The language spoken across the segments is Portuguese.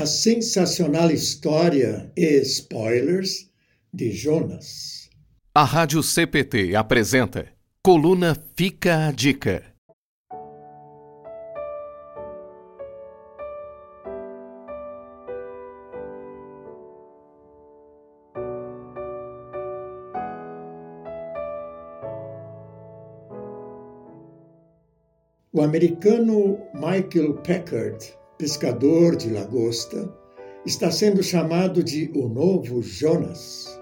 a sensacional história e spoilers de Jonas. A Rádio CPT apresenta Coluna Fica a Dica. O americano Michael Packard pescador de lagosta, está sendo chamado de o novo Jonas.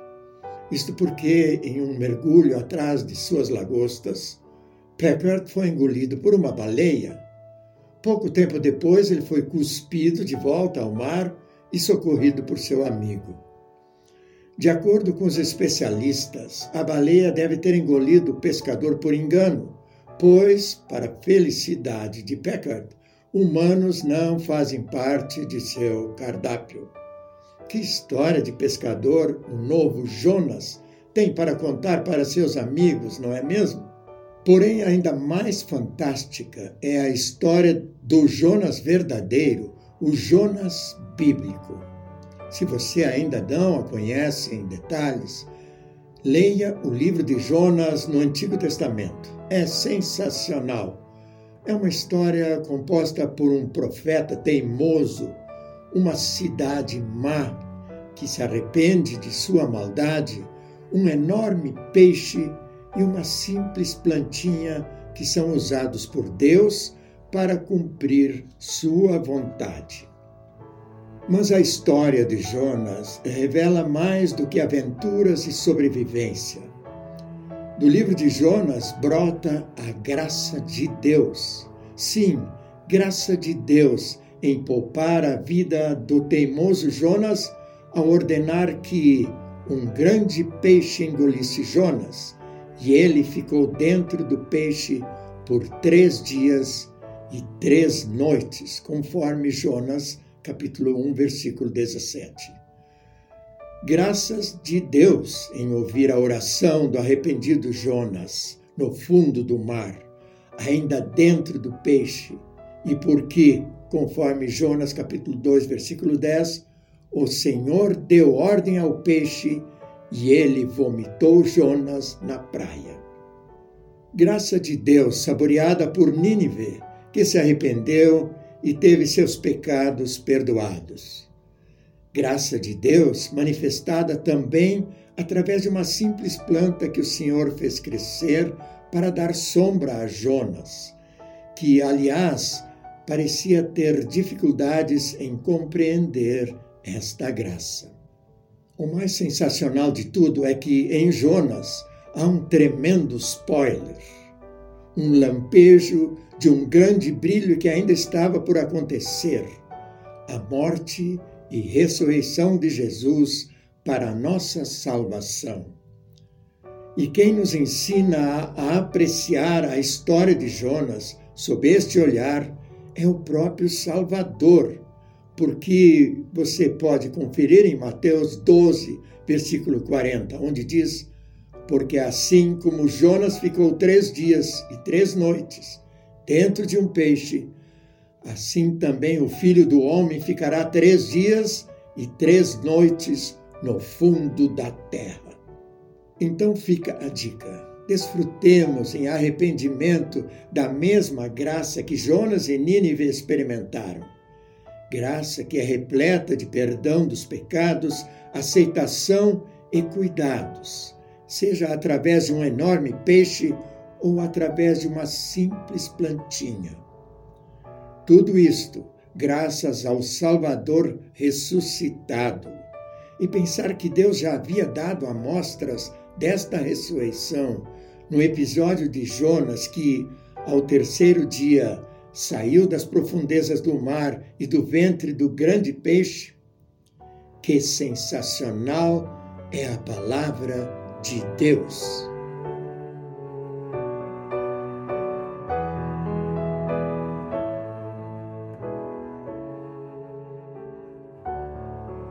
Isto porque, em um mergulho atrás de suas lagostas, Packard foi engolido por uma baleia. Pouco tempo depois, ele foi cuspido de volta ao mar e socorrido por seu amigo. De acordo com os especialistas, a baleia deve ter engolido o pescador por engano, pois, para a felicidade de Packard, humanos não fazem parte de seu cardápio. Que história de pescador o novo Jonas tem para contar para seus amigos, não é mesmo? Porém, ainda mais fantástica é a história do Jonas verdadeiro, o Jonas bíblico. Se você ainda não a conhece em detalhes, leia o livro de Jonas no Antigo Testamento. É sensacional é uma história composta por um profeta teimoso, uma cidade má que se arrepende de sua maldade, um enorme peixe e uma simples plantinha que são usados por Deus para cumprir sua vontade. Mas a história de Jonas revela mais do que aventuras e sobrevivência. Do livro de Jonas brota a graça de Deus. Sim, graça de Deus em poupar a vida do teimoso Jonas ao ordenar que um grande peixe engolisse Jonas, e ele ficou dentro do peixe por três dias e três noites, conforme Jonas, capítulo 1, versículo 17 graças de Deus em ouvir a oração do arrependido Jonas no fundo do mar, ainda dentro do peixe, e porque, conforme Jonas capítulo 2, versículo 10, o Senhor deu ordem ao peixe e ele vomitou Jonas na praia. Graça de Deus saboreada por Nínive, que se arrependeu e teve seus pecados perdoados graça de Deus manifestada também através de uma simples planta que o Senhor fez crescer para dar sombra a Jonas, que, aliás, parecia ter dificuldades em compreender esta graça. O mais sensacional de tudo é que em Jonas há um tremendo spoiler, um lampejo de um grande brilho que ainda estava por acontecer a morte e ressurreição de Jesus para a nossa salvação. E quem nos ensina a apreciar a história de Jonas sob este olhar é o próprio Salvador, porque você pode conferir em Mateus 12, versículo 40, onde diz: Porque assim como Jonas ficou três dias e três noites dentro de um peixe, Assim também o filho do homem ficará três dias e três noites no fundo da terra. Então fica a dica. Desfrutemos em arrependimento da mesma graça que Jonas e Nínive experimentaram. Graça que é repleta de perdão dos pecados, aceitação e cuidados, seja através de um enorme peixe ou através de uma simples plantinha. Tudo isto graças ao Salvador ressuscitado. E pensar que Deus já havia dado amostras desta ressurreição no episódio de Jonas, que, ao terceiro dia, saiu das profundezas do mar e do ventre do grande peixe. Que sensacional é a palavra de Deus!